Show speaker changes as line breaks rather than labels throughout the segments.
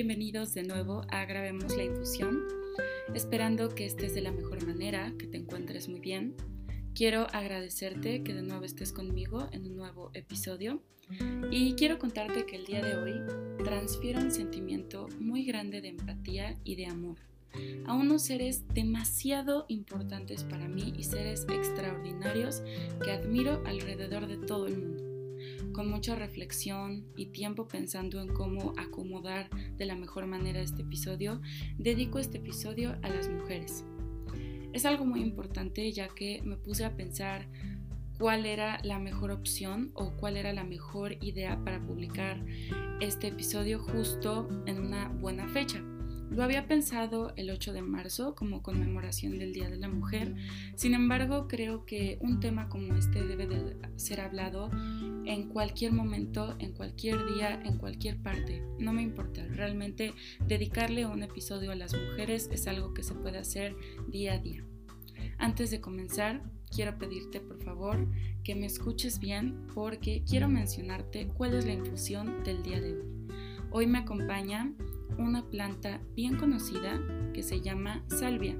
bienvenidos de nuevo a Grabemos la Infusión. Esperando que estés de la mejor manera, que te encuentres muy bien. Quiero agradecerte que de nuevo estés conmigo en un nuevo episodio y quiero contarte que el día de hoy transfiero un sentimiento muy grande de empatía y de amor a unos seres demasiado importantes para mí y seres extraordinarios que admiro alrededor de todo el mundo con mucha reflexión y tiempo pensando en cómo acomodar de la mejor manera este episodio, dedico este episodio a las mujeres. Es algo muy importante ya que me puse a pensar cuál era la mejor opción o cuál era la mejor idea para publicar este episodio justo en una buena fecha. Lo había pensado el 8 de marzo como conmemoración del Día de la Mujer, sin embargo creo que un tema como este debe de ser hablado en cualquier momento, en cualquier día, en cualquier parte. No me importa, realmente dedicarle un episodio a las mujeres es algo que se puede hacer día a día. Antes de comenzar, quiero pedirte por favor que me escuches bien porque quiero mencionarte cuál es la infusión del día de hoy. Hoy me acompaña una planta bien conocida que se llama salvia.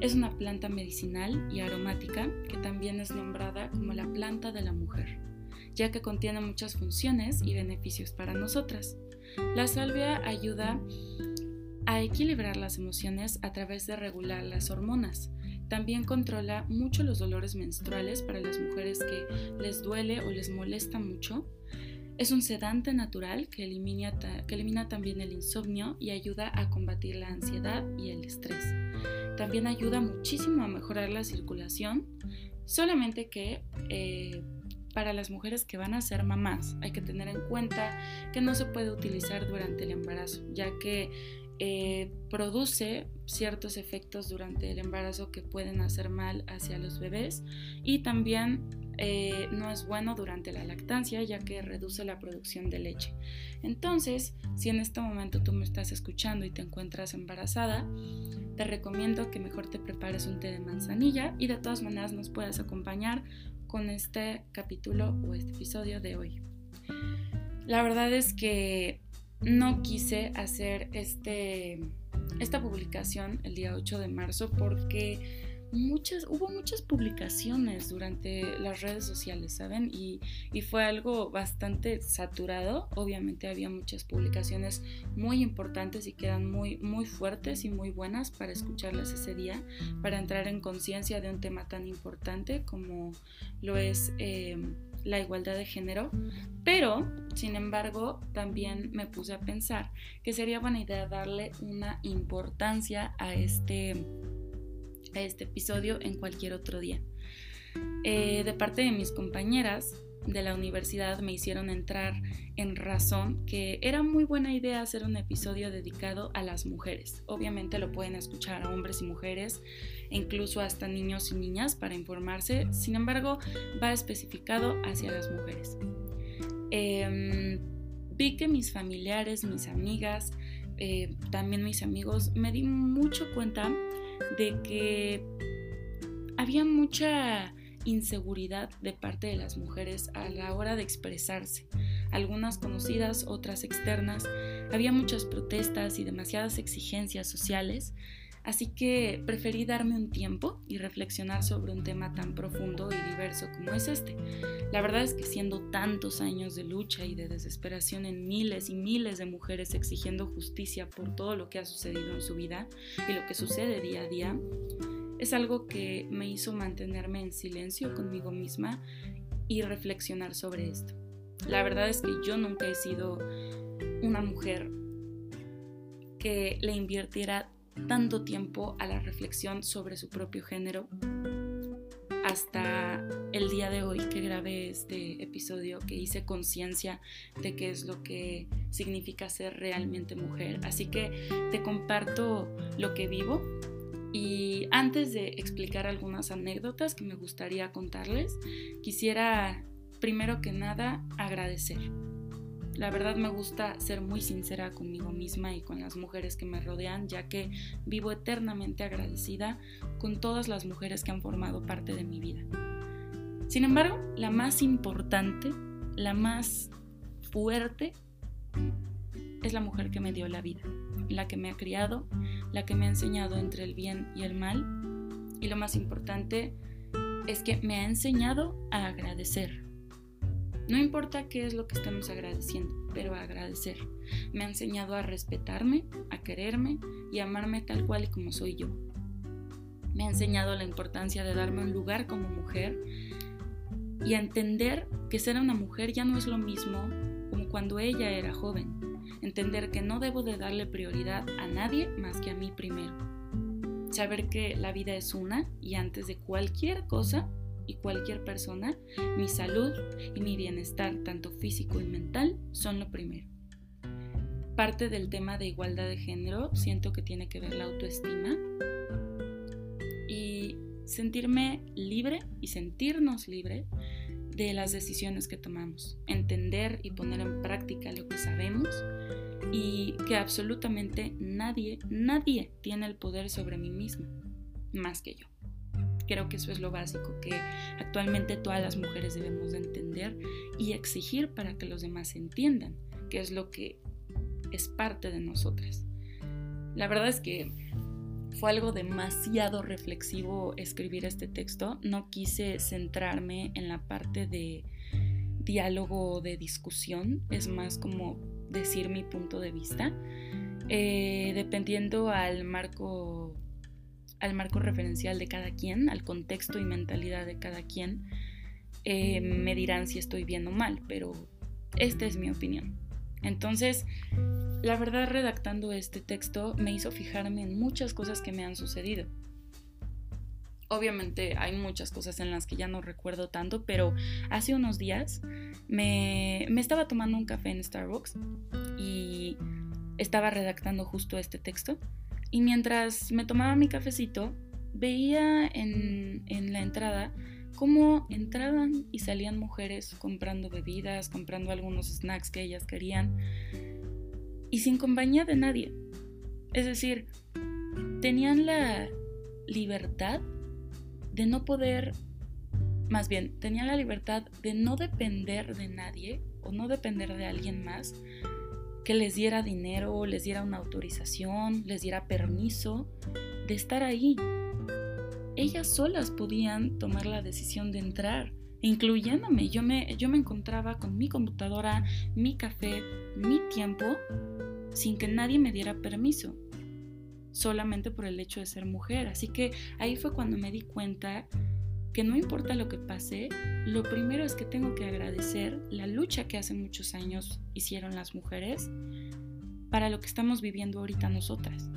Es una planta medicinal y aromática que también es nombrada como la planta de la mujer, ya que contiene muchas funciones y beneficios para nosotras. La salvia ayuda a equilibrar las emociones a través de regular las hormonas. También controla mucho los dolores menstruales para las mujeres que les duele o les molesta mucho es un sedante natural que elimina, también el insomnio y ayuda a combatir la ansiedad y el estrés. También ayuda muchísimo a mejorar la circulación, solamente que eh, para las mujeres que van a ser mamás hay que tener en cuenta que no se puede utilizar durante el embarazo, ya que eh, produce ciertos efectos durante el embarazo que pueden hacer mal hacia los bebés y también eh, no es bueno durante la lactancia ya que reduce la producción de leche. Entonces, si en este momento tú me estás escuchando y te encuentras embarazada, te recomiendo que mejor te prepares un té de manzanilla y de todas maneras nos puedas acompañar con este capítulo o este episodio de hoy. La verdad es que no quise hacer este, esta publicación el día 8 de marzo porque muchas, hubo muchas publicaciones durante las redes sociales, ¿saben? Y, fue algo bastante saturado. Obviamente había muchas publicaciones muy importantes y que eran muy, muy fuertes y muy buenas para escucharlas ese día, para entrar en conciencia de un tema tan importante como lo es... Eh, la igualdad de género, pero, sin embargo, también me puse a pensar que sería buena idea darle una importancia a este, a este episodio en cualquier otro día. Eh, de parte de mis compañeras, de la universidad me hicieron entrar en razón que era muy buena idea hacer un episodio dedicado a las mujeres. Obviamente lo pueden escuchar a hombres y mujeres, e incluso hasta niños y niñas para informarse, sin embargo va especificado hacia las mujeres. Em, vi que mis familiares, mis amigas, eh, también mis amigos, me di mucho cuenta de que había mucha inseguridad de parte de las mujeres a la hora de expresarse. Algunas conocidas, otras externas. Había muchas protestas y demasiadas exigencias sociales, así que preferí darme un tiempo y reflexionar sobre un tema tan profundo y diverso como es este. La verdad es que siendo tantos años de lucha y de desesperación en miles y miles de mujeres exigiendo justicia por todo lo que ha sucedido en su vida y lo que sucede día a día, es algo que me hizo mantenerme en silencio conmigo misma y reflexionar sobre esto. La verdad es que yo nunca he sido una mujer que le invirtiera tanto tiempo a la reflexión sobre su propio género hasta el día de hoy que grabé este episodio, que hice conciencia de qué es lo que significa ser realmente mujer. Así que te comparto lo que vivo y antes de explicar algunas anécdotas que me gustaría contarles, quisiera primero que nada agradecer. La verdad me gusta ser muy sincera conmigo misma y con las mujeres que me rodean, ya que vivo eternamente agradecida con todas las mujeres que han formado parte de mi vida. Sin embargo, la más importante, la más fuerte, es la mujer que me dio la vida, la que me ha criado, la que me ha enseñado entre el bien y el mal. Y lo más importante es que me ha enseñado a agradecer. No importa qué es lo que estemos agradeciendo, pero agradecer. Me ha enseñado a respetarme, a quererme y amarme tal cual y como soy yo. Me ha enseñado la importancia de darme un lugar como mujer y a entender que ser una mujer ya no es lo mismo como cuando ella era joven. Entender que no debo de darle prioridad a nadie más que a mí primero. Saber que la vida es una y antes de cualquier cosa y cualquier persona, mi salud y mi bienestar, tanto físico y mental, son lo primero. Parte del tema de igualdad de género siento que tiene que ver la autoestima y sentirme libre y sentirnos libre de las decisiones que tomamos, entender y poner en práctica lo que sabemos y que absolutamente nadie, nadie tiene el poder sobre mí mismo, más que yo. Creo que eso es lo básico que actualmente todas las mujeres debemos de entender y exigir para que los demás entiendan, que es lo que es parte de nosotras. La verdad es que fue algo demasiado reflexivo escribir este texto. No quise centrarme en la parte de diálogo de discusión, es más como decir mi punto de vista, eh, dependiendo al marco, al marco referencial de cada quien, al contexto y mentalidad de cada quien, eh, me dirán si estoy bien o mal, pero esta es mi opinión. Entonces, la verdad, redactando este texto me hizo fijarme en muchas cosas que me han sucedido. Obviamente hay muchas cosas en las que ya no recuerdo tanto, pero hace unos días me, estaba tomando un café en Starbucks y estaba redactando justo este texto. Y mientras me tomaba mi cafecito, veía en, en la entrada cómo entraban y salían mujeres comprando bebidas, comprando algunos snacks que ellas querían y sin compañía de nadie. Es decir, tenían la libertad de no poder, más bien, tenían la libertad de no depender de nadie o no depender de alguien más que les diera dinero, les diera una autorización, les diera permiso de estar ahí. Ellas solas podían tomar la decisión de entrar, incluyéndome. Yo me, yo me encontraba con mi computadora, mi café, mi tiempo sin que nadie me diera permiso, solamente por el hecho de ser mujer. Así que ahí fue cuando me di cuenta que no importa lo que pase, lo primero es que tengo que agradecer la lucha que hace muchos años hicieron las mujeres para lo que estamos viviendo ahorita nosotras.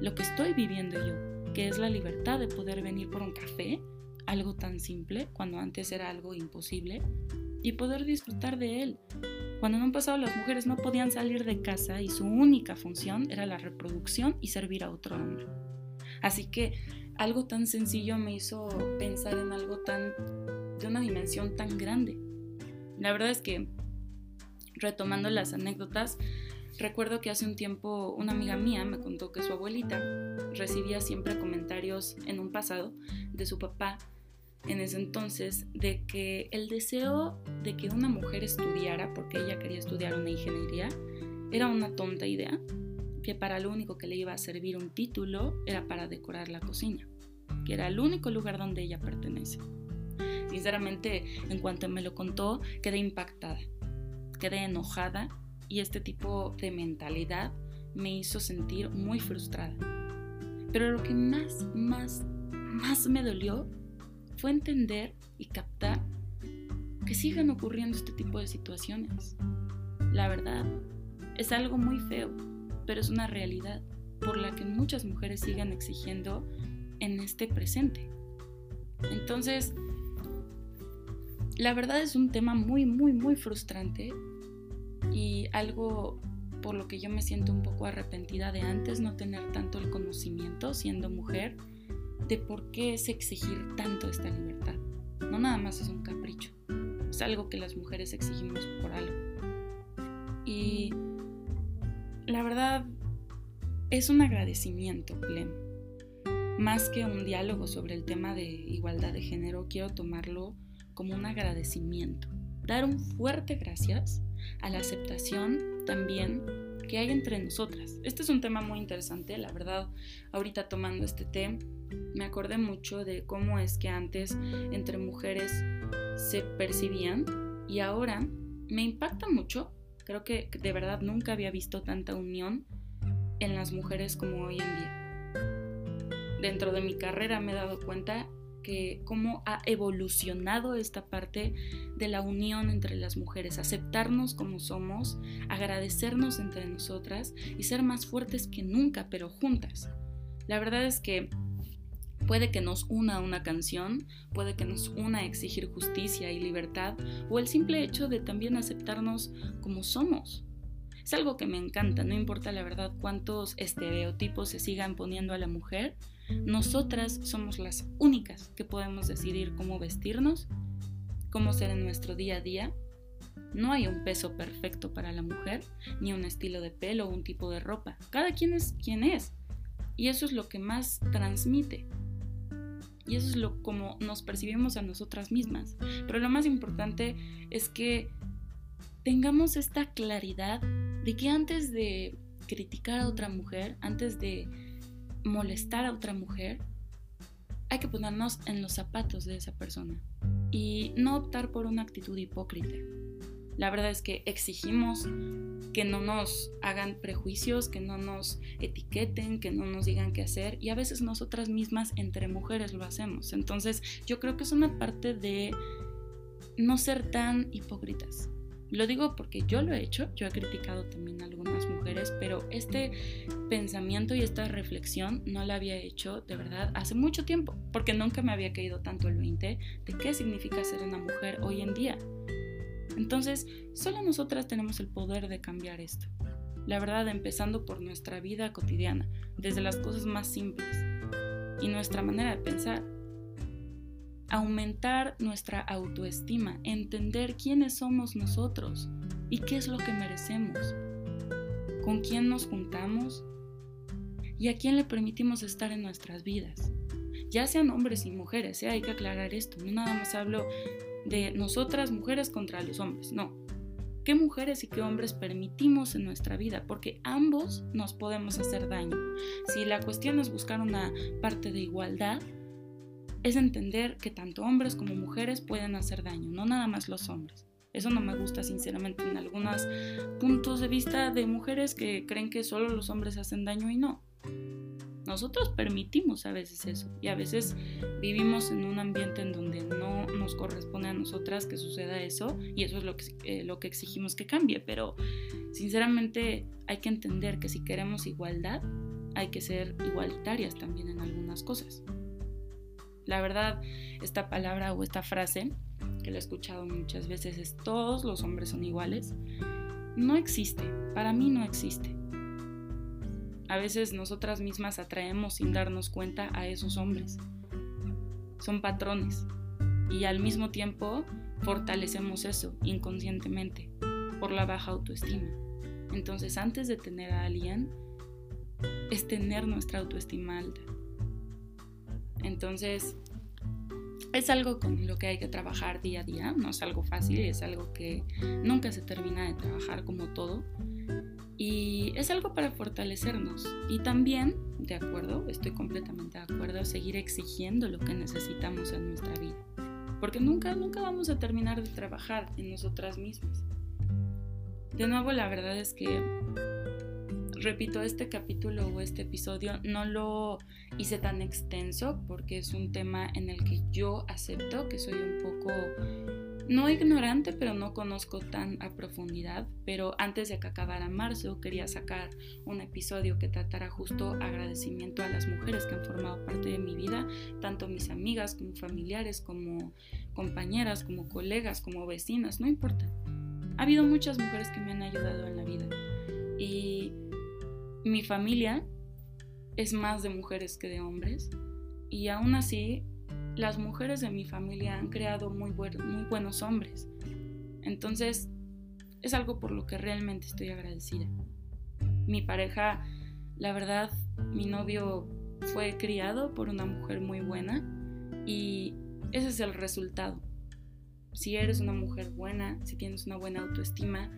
Lo que estoy viviendo yo, que es la libertad de poder venir por un café, algo tan simple, cuando antes era algo imposible, y poder disfrutar de él, cuando en un pasado las mujeres no podían salir de casa y su única función era la reproducción y servir a otro hombre. Así que algo tan sencillo me hizo pensar en algo tan de una dimensión tan grande. La verdad es que retomando las anécdotas, recuerdo que hace un tiempo una amiga mía me contó que su abuelita recibía siempre comentarios en un pasado de su papá en ese entonces de que el deseo de que una mujer estudiara, porque ella quería estudiar una ingeniería, era una tonta idea, que para lo único que le iba a servir un título era para decorar la cocina, que era el único lugar donde ella pertenece. Sinceramente, en cuanto me lo contó, quedé impactada, quedé enojada y este tipo de mentalidad me hizo sentir muy frustrada. Pero lo que más, más, más me dolió fue entender y captar que sigan ocurriendo este tipo de situaciones. La verdad, es algo muy feo, pero es una realidad por la que muchas mujeres siguen exigiendo en este presente. Entonces, la verdad es un tema muy, muy, muy frustrante y algo por lo que yo me siento un poco arrepentida de antes no tener tanto el conocimiento siendo mujer de por qué es exigir tanto esta libertad. No nada más es un capricho, es algo que las mujeres exigimos por algo. Y la verdad es un agradecimiento pleno. Más que un diálogo sobre el tema de igualdad de género, quiero tomarlo como un agradecimiento. Dar un fuerte gracias a la aceptación también que hay entre nosotras. Este es un tema muy interesante, la verdad, ahorita tomando este tema me acordé mucho de cómo es que antes entre mujeres se percibían y ahora me impacta mucho. Creo que de verdad nunca había visto tanta unión en las mujeres como hoy en día. Dentro de mi carrera me he dado cuenta que cómo ha evolucionado esta parte de la unión entre las mujeres, aceptarnos como somos, agradecernos entre nosotras y ser más fuertes que nunca, pero juntas. La verdad es que puede que nos una una canción, puede que nos una exigir justicia y libertad o el simple hecho de también aceptarnos como somos. Es algo que me encanta, no importa la verdad cuántos estereotipos se sigan poniendo a la mujer, nosotras somos las únicas que podemos decidir cómo vestirnos, cómo ser en nuestro día a día. No hay un peso perfecto para la mujer, ni un estilo de pelo o un tipo de ropa. Cada quien es quien es. Y eso es lo que más transmite. Y eso es lo como nos percibimos a nosotras mismas. Pero lo más importante es que tengamos esta claridad de que antes de criticar a otra mujer, antes de molestar a otra mujer, hay que ponernos en los zapatos de esa persona y no optar por una actitud hipócrita. La verdad es que exigimos que no nos hagan prejuicios, que no nos etiqueten, que no nos digan qué hacer y a veces nosotras mismas entre mujeres lo hacemos. Entonces yo creo que es una parte de no ser tan hipócritas. Lo digo porque yo lo he hecho, yo he criticado también a algunas pero este pensamiento y esta reflexión no la había hecho de verdad hace mucho tiempo, porque nunca me había caído tanto el 20 de qué significa ser una mujer hoy en día. Entonces, solo nosotras tenemos el poder de cambiar esto. La verdad, empezando por nuestra vida cotidiana, desde las cosas más simples y nuestra manera de pensar aumentar nuestra autoestima, entender quiénes somos nosotros y qué es lo que merecemos, con quién nos juntamos y a quién le permitimos estar en nuestras vidas. Ya sean hombres y mujeres, ¿eh? hay que aclarar esto, no nada más hablo de nosotras mujeres contra los hombres, no. ¿Qué mujeres y qué hombres permitimos en nuestra vida? Porque ambos nos podemos hacer daño. Si la cuestión es buscar una parte de igualdad, es entender que tanto hombres como mujeres pueden hacer daño, no nada más los hombres. Eso no me gusta sinceramente en algunos puntos de vista de mujeres que creen que solo los hombres hacen daño y no. Nosotros permitimos a veces eso y a veces vivimos en un ambiente en donde no nos corresponde a nosotras que suceda eso y eso es lo que, eh, lo que exigimos que cambie, pero sinceramente hay que entender que si queremos igualdad hay que ser igualitarias también en algunas cosas. La verdad, esta palabra o esta frase, que la he escuchado muchas veces, es todos los hombres son iguales. No existe, para mí no existe. A veces nosotras mismas atraemos sin darnos cuenta a esos hombres. Son patrones y al mismo tiempo fortalecemos eso inconscientemente por la baja autoestima. Entonces antes de tener a alguien es tener nuestra autoestima alta. Entonces, es algo con lo que hay que trabajar día a día, no es algo fácil, es algo que nunca se termina de trabajar como todo. Y es algo para fortalecernos. Y también, de acuerdo, estoy completamente de acuerdo, seguir exigiendo lo que necesitamos en nuestra vida. Porque nunca, nunca vamos a terminar de trabajar en nosotras mismas. De nuevo, la verdad es que repito, este capítulo o este episodio no lo hice tan extenso porque es un tema en el que yo acepto que soy un poco, no ignorante, pero no conozco tan a profundidad. Pero antes de que acabara marzo quería sacar un episodio que tratara justo agradecimiento a las mujeres que han formado parte de mi vida, tanto mis amigas como familiares, como compañeras, como colegas, como vecinas, no importa. Ha habido muchas mujeres que me han ayudado en la vida. Y mi familia es más de mujeres que de hombres y aún así las mujeres de mi familia han creado muy, muy buenos hombres. Entonces es algo por lo que realmente estoy agradecida. Mi pareja, la verdad, mi novio fue criado por una mujer muy buena y ese es el resultado. Si eres una mujer buena, si tienes una buena autoestima,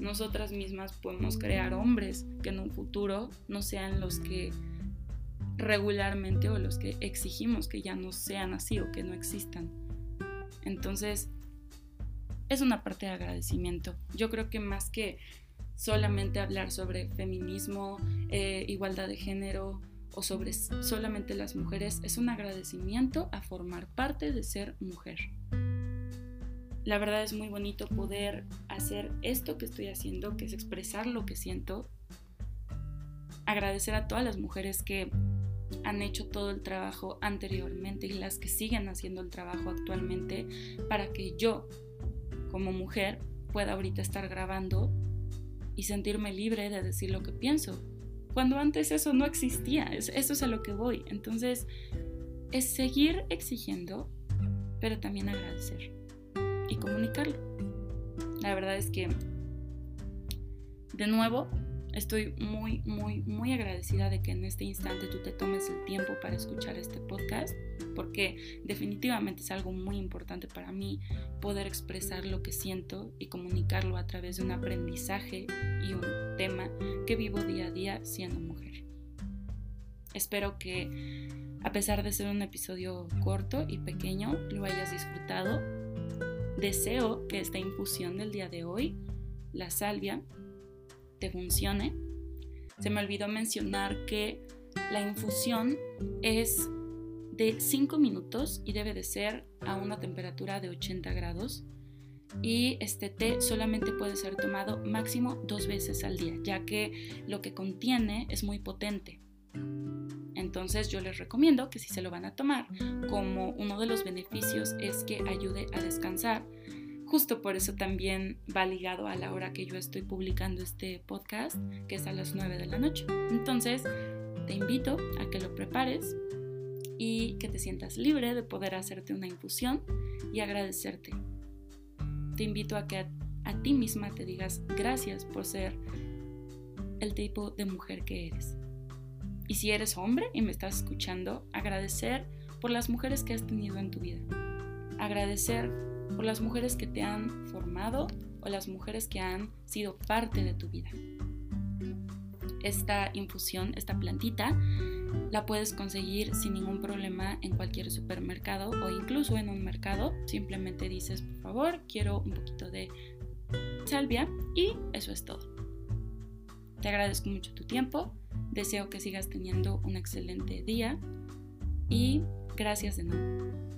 nosotras mismas podemos crear hombres que en un futuro no sean los que regularmente o los que exigimos que ya no sean así o que no existan. Entonces, es una parte de agradecimiento. Yo creo que más que solamente hablar sobre feminismo, eh, igualdad de género o sobre solamente las mujeres, es un agradecimiento a formar parte de ser mujer. La verdad es muy bonito poder hacer esto que estoy haciendo, que es expresar lo que siento. Agradecer a todas las mujeres que han hecho todo el trabajo anteriormente y las que siguen haciendo el trabajo actualmente para que yo, como mujer, pueda ahorita estar grabando y sentirme libre de decir lo que pienso. Cuando antes eso no existía, eso es a lo que voy. Entonces, es seguir exigiendo, pero también agradecer y comunicarlo. La verdad es que, de nuevo, Estoy muy, muy, muy agradecida de que en este instante tú te tomes el tiempo para escuchar este podcast, porque definitivamente es algo muy importante para mí poder expresar lo que siento y comunicarlo a través de un aprendizaje y un tema que vivo día a día siendo mujer. Espero que, a pesar de ser un episodio corto y pequeño, lo hayas disfrutado. Deseo que esta infusión del día de hoy, la salvia, te funcione. Se me olvidó mencionar que la infusión es de 5 minutos y debe de ser a una temperatura de 80 grados. Y este té solamente puede ser tomado máximo dos veces al día, ya que lo que contiene es muy potente. Entonces yo les recomiendo que si se lo van a tomar, como uno de los beneficios es que ayude a descansar, Justo por eso también va ligado a la hora que yo estoy publicando este podcast, que es a las 9 de la noche. Entonces, te invito a que lo prepares y que te sientas libre de poder hacerte una infusión y agradecerte. Te invito a que a, a ti misma te digas gracias por ser el tipo de mujer que eres. Y si eres hombre y me estás escuchando, agradecer por las mujeres que has tenido en tu vida. Agradecer por las mujeres que te han formado o las mujeres que han sido parte de tu vida. Esta infusión, esta plantita, la puedes conseguir sin ningún problema en cualquier supermercado o incluso en un mercado. Simplemente dices, por favor, quiero un poquito de salvia y eso es todo. Te agradezco mucho tu tiempo, deseo que sigas teniendo un excelente día y gracias de nuevo.